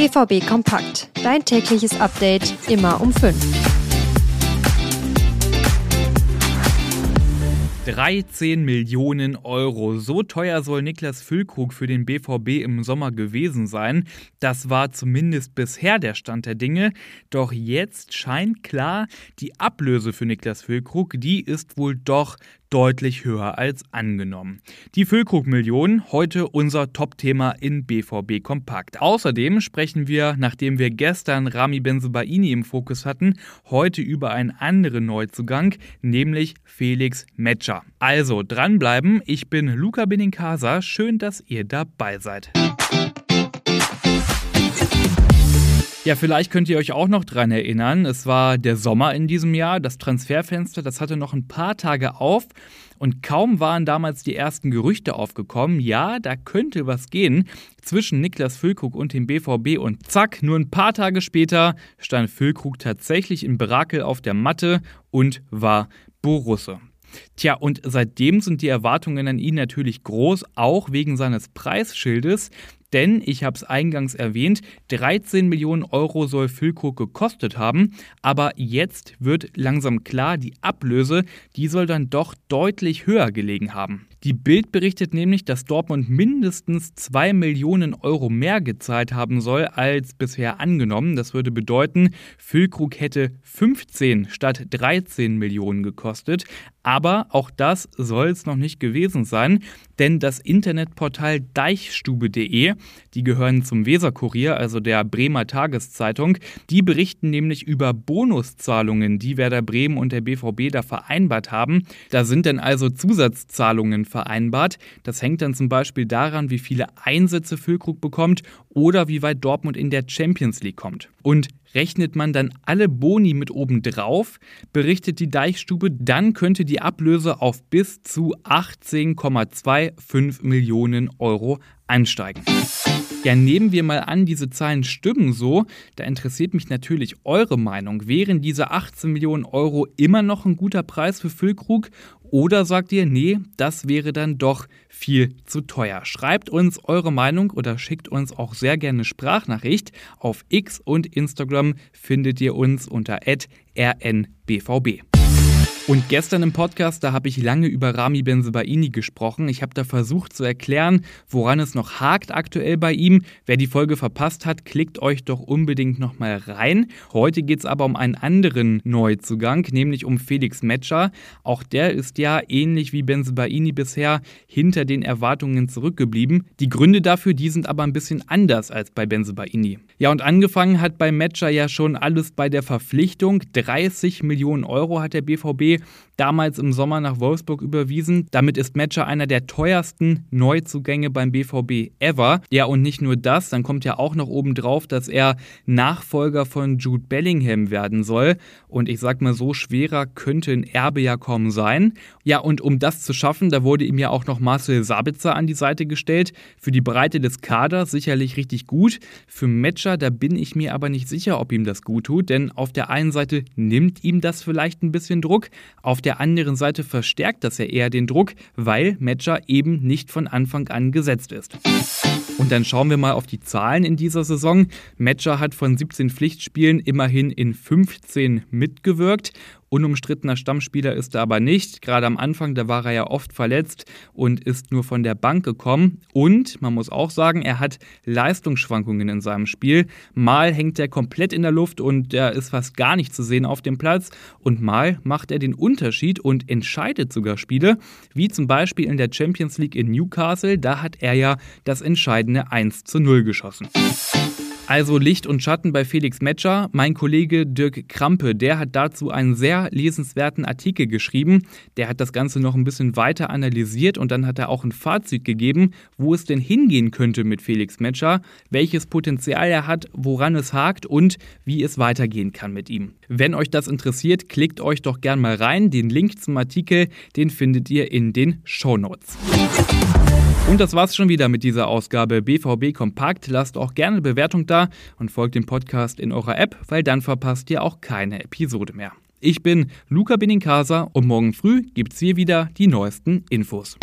BVB Kompakt. Dein tägliches Update immer um 5. 13 Millionen Euro. So teuer soll Niklas Füllkrug für den BVB im Sommer gewesen sein. Das war zumindest bisher der Stand der Dinge. Doch jetzt scheint klar, die Ablöse für Niklas Füllkrug, die ist wohl doch deutlich höher als angenommen. Die Füllkrug-Million, heute unser Top-Thema in BVB Kompakt. Außerdem sprechen wir, nachdem wir gestern Rami Benzebaini im Fokus hatten, heute über einen anderen Neuzugang, nämlich Felix Metscher. Also dranbleiben, ich bin Luca Benincasa, schön, dass ihr dabei seid. Ja, vielleicht könnt ihr euch auch noch dran erinnern. Es war der Sommer in diesem Jahr. Das Transferfenster, das hatte noch ein paar Tage auf. Und kaum waren damals die ersten Gerüchte aufgekommen, ja, da könnte was gehen zwischen Niklas Füllkrug und dem BVB. Und zack, nur ein paar Tage später stand Füllkrug tatsächlich in Brakel auf der Matte und war Borusse. Tja, und seitdem sind die Erwartungen an ihn natürlich groß, auch wegen seines Preisschildes. Denn, ich habe es eingangs erwähnt, 13 Millionen Euro soll Füllkrug gekostet haben. Aber jetzt wird langsam klar, die Ablöse, die soll dann doch deutlich höher gelegen haben. Die Bild berichtet nämlich, dass Dortmund mindestens 2 Millionen Euro mehr gezahlt haben soll als bisher angenommen. Das würde bedeuten, Füllkrug hätte 15 statt 13 Millionen gekostet. Aber auch das soll es noch nicht gewesen sein, denn das Internetportal deichstube.de, die gehören zum Weserkurier, also der Bremer Tageszeitung, die berichten nämlich über Bonuszahlungen, die Werder Bremen und der BVB da vereinbart haben. Da sind dann also Zusatzzahlungen vereinbart. Das hängt dann zum Beispiel daran, wie viele Einsätze Füllkrug bekommt oder wie weit Dortmund in der Champions League kommt. Und Rechnet man dann alle Boni mit oben drauf, berichtet die Deichstube, dann könnte die Ablöse auf bis zu 18,25 Millionen Euro ansteigen. Ja, nehmen wir mal an, diese Zahlen stimmen so, da interessiert mich natürlich eure Meinung. Wären diese 18 Millionen Euro immer noch ein guter Preis für Füllkrug oder sagt ihr, nee, das wäre dann doch viel zu teuer? Schreibt uns eure Meinung oder schickt uns auch sehr gerne Sprachnachricht. Auf X und Instagram findet ihr uns unter rnbvb. Und gestern im Podcast, da habe ich lange über Rami Benzebaini gesprochen. Ich habe da versucht zu erklären, woran es noch hakt aktuell bei ihm. Wer die Folge verpasst hat, klickt euch doch unbedingt nochmal rein. Heute geht es aber um einen anderen Neuzugang, nämlich um Felix Metscher. Auch der ist ja ähnlich wie Benzebaini bisher hinter den Erwartungen zurückgeblieben. Die Gründe dafür, die sind aber ein bisschen anders als bei Benzebaini. Ja, und angefangen hat bei Metscher ja schon alles bei der Verpflichtung. 30 Millionen Euro hat der BVB damals im Sommer nach Wolfsburg überwiesen. Damit ist Matcher einer der teuersten Neuzugänge beim BVB ever. Ja, und nicht nur das, dann kommt ja auch noch oben drauf, dass er Nachfolger von Jude Bellingham werden soll. Und ich sag mal so, schwerer könnte ein Erbe ja kaum sein. Ja, und um das zu schaffen, da wurde ihm ja auch noch Marcel Sabitzer an die Seite gestellt. Für die Breite des Kaders sicherlich richtig gut. Für Matcher, da bin ich mir aber nicht sicher, ob ihm das gut tut, denn auf der einen Seite nimmt ihm das vielleicht ein bisschen Druck, auf der anderen Seite verstärkt das ja eher den Druck, weil Matcher eben nicht von Anfang an gesetzt ist. Und dann schauen wir mal auf die Zahlen in dieser Saison. Matcher hat von 17 Pflichtspielen immerhin in 15 mitgewirkt Unumstrittener Stammspieler ist er aber nicht. Gerade am Anfang, da war er ja oft verletzt und ist nur von der Bank gekommen. Und man muss auch sagen, er hat Leistungsschwankungen in seinem Spiel. Mal hängt er komplett in der Luft und er ist fast gar nicht zu sehen auf dem Platz. Und mal macht er den Unterschied und entscheidet sogar Spiele, wie zum Beispiel in der Champions League in Newcastle. Da hat er ja das entscheidende 1 zu 0 geschossen. Also Licht und Schatten bei Felix Metscher. Mein Kollege Dirk Krampe, der hat dazu einen sehr lesenswerten Artikel geschrieben. Der hat das Ganze noch ein bisschen weiter analysiert und dann hat er auch ein Fazit gegeben, wo es denn hingehen könnte mit Felix Metscher, welches Potenzial er hat, woran es hakt und wie es weitergehen kann mit ihm. Wenn euch das interessiert, klickt euch doch gern mal rein. Den Link zum Artikel, den findet ihr in den Show Notes. Und das war's schon wieder mit dieser Ausgabe BVB Kompakt. Lasst auch gerne eine Bewertung da und folgt dem Podcast in eurer App, weil dann verpasst ihr auch keine Episode mehr. Ich bin Luca Benincasa und morgen früh gibt's hier wieder die neuesten Infos.